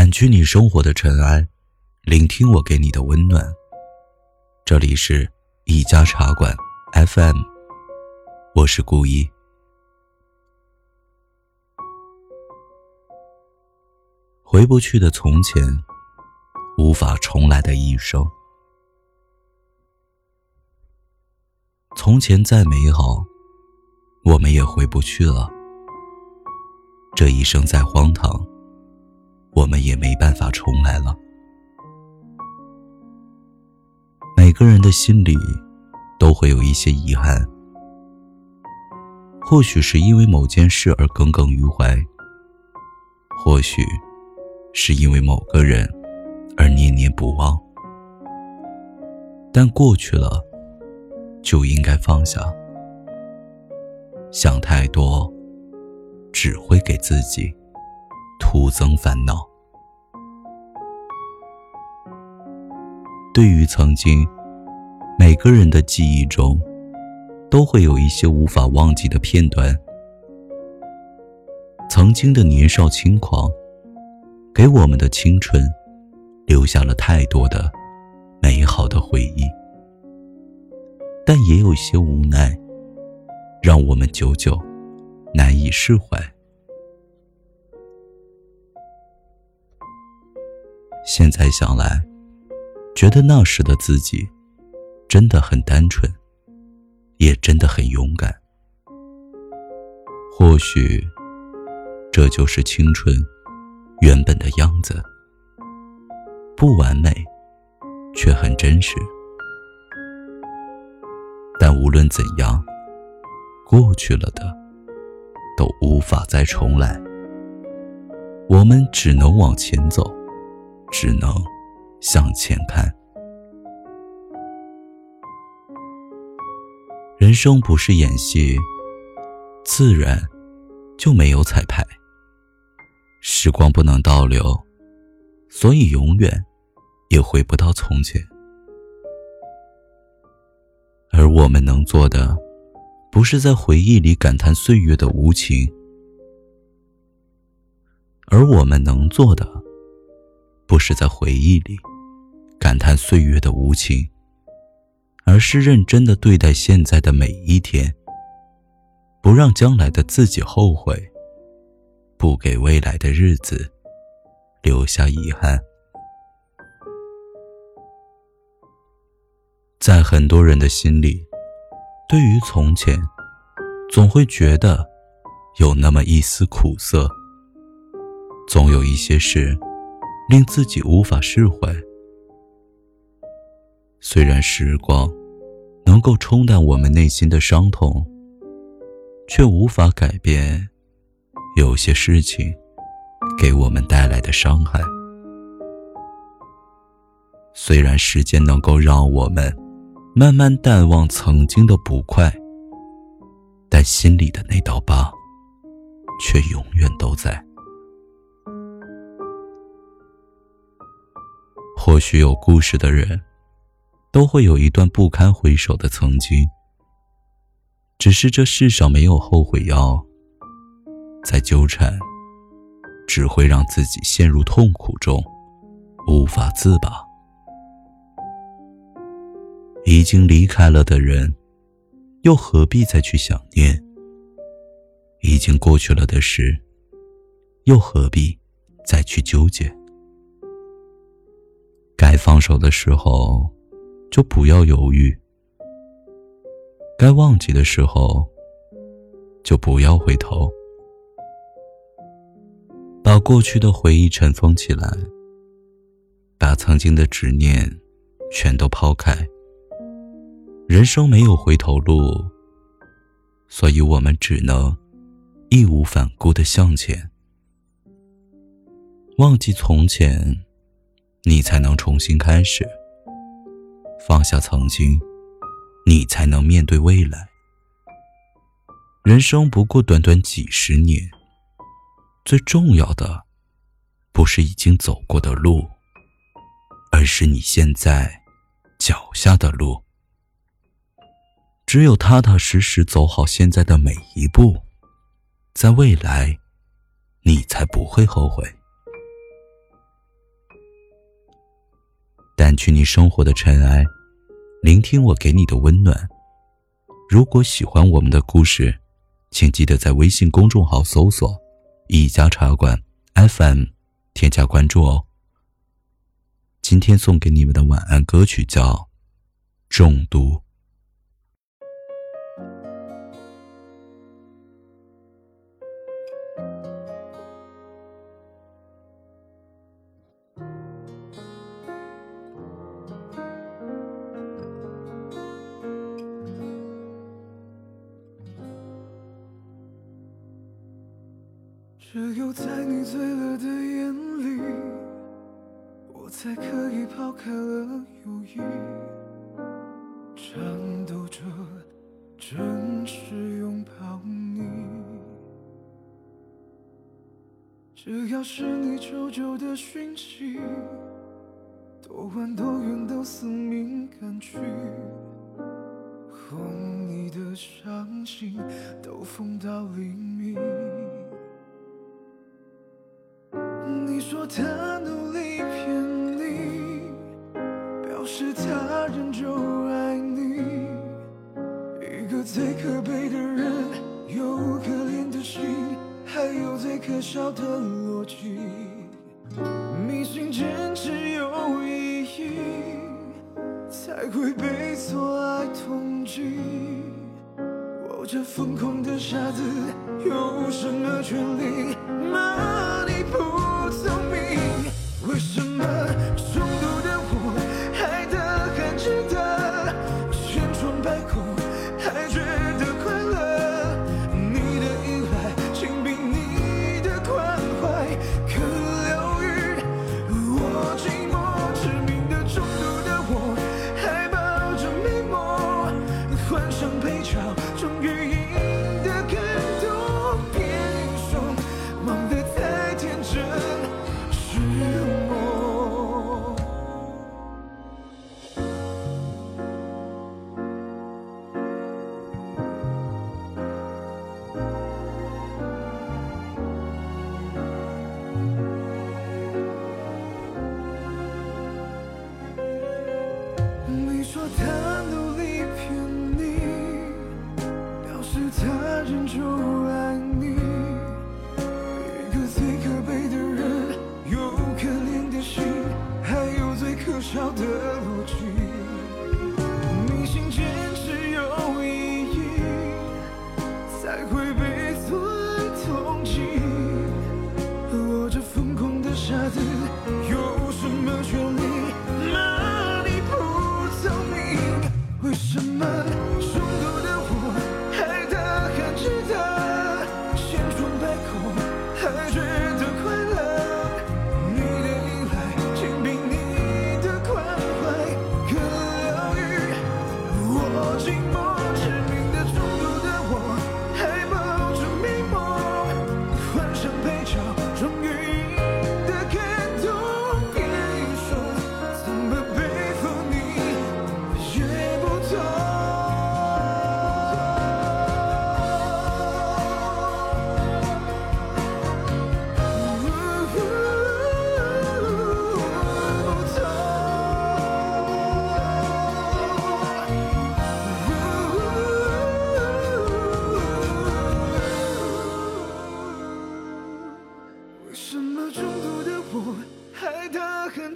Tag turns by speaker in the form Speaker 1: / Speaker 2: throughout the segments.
Speaker 1: 掸去你生活的尘埃，聆听我给你的温暖。这里是一家茶馆 FM，我是顾一。回不去的从前，无法重来的一生。从前再美好，我们也回不去了。这一生再荒唐，我们也没办法重来了。每个人的心里都会有一些遗憾，或许是因为某件事而耿耿于怀，或许是因为某个人而念念不忘。但过去了，就应该放下。想太多，只会给自己徒增烦恼。对于曾经，每个人的记忆中，都会有一些无法忘记的片段。曾经的年少轻狂，给我们的青春留下了太多的美好的回忆，但也有些无奈，让我们久久难以释怀。现在想来。觉得那时的自己真的很单纯，也真的很勇敢。或许这就是青春原本的样子，不完美，却很真实。但无论怎样，过去了的都无法再重来。我们只能往前走，只能。向前看，人生不是演戏，自然就没有彩排。时光不能倒流，所以永远也回不到从前。而我们能做的，不是在回忆里感叹岁月的无情，而我们能做的，不是在回忆里。感叹岁月的无情，而是认真的对待现在的每一天，不让将来的自己后悔，不给未来的日子留下遗憾。在很多人的心里，对于从前，总会觉得有那么一丝苦涩，总有一些事令自己无法释怀。虽然时光能够冲淡我们内心的伤痛，却无法改变有些事情给我们带来的伤害。虽然时间能够让我们慢慢淡忘曾经的不快，但心里的那道疤却永远都在。或许有故事的人。都会有一段不堪回首的曾经，只是这世上没有后悔药，再纠缠，只会让自己陷入痛苦中，无法自拔。已经离开了的人，又何必再去想念？已经过去了的事，又何必再去纠结？放手的时候。就不要犹豫，该忘记的时候，就不要回头，把过去的回忆尘封起来，把曾经的执念全都抛开。人生没有回头路，所以我们只能义无反顾的向前。忘记从前，你才能重新开始。放下曾经，你才能面对未来。人生不过短短几十年，最重要的不是已经走过的路，而是你现在脚下的路。只有踏踏实实走好现在的每一步，在未来，你才不会后悔。掸去你生活的尘埃，聆听我给你的温暖。如果喜欢我们的故事，请记得在微信公众号搜索“一家茶馆 FM”，添加关注哦。今天送给你们的晚安歌曲叫《中毒》。
Speaker 2: 只有在你醉了的眼里，我才可以抛开了犹豫，颤抖着真实拥抱你。只要是你久久的讯息，多晚多远都死命赶去，哄你的伤心都疯到黎明。说他努力骗你，表示他仍旧爱你。一个最可悲的人，有可怜的心，还有最可笑的逻辑。迷信坚持有意义，才会被错爱痛击。我这疯狂的傻子，有什么权利说他努力骗你，表示他仍旧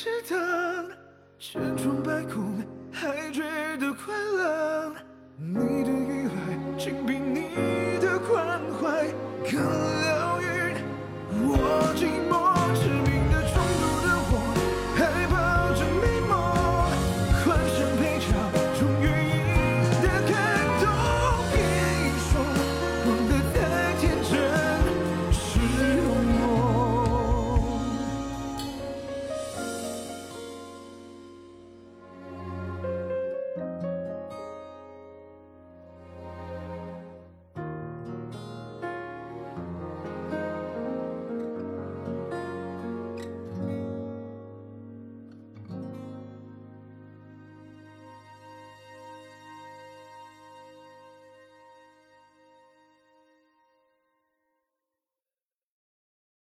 Speaker 2: 值得千疮百孔还觉得快乐。你的依赖竟比你的关怀更疗愈我寂寞。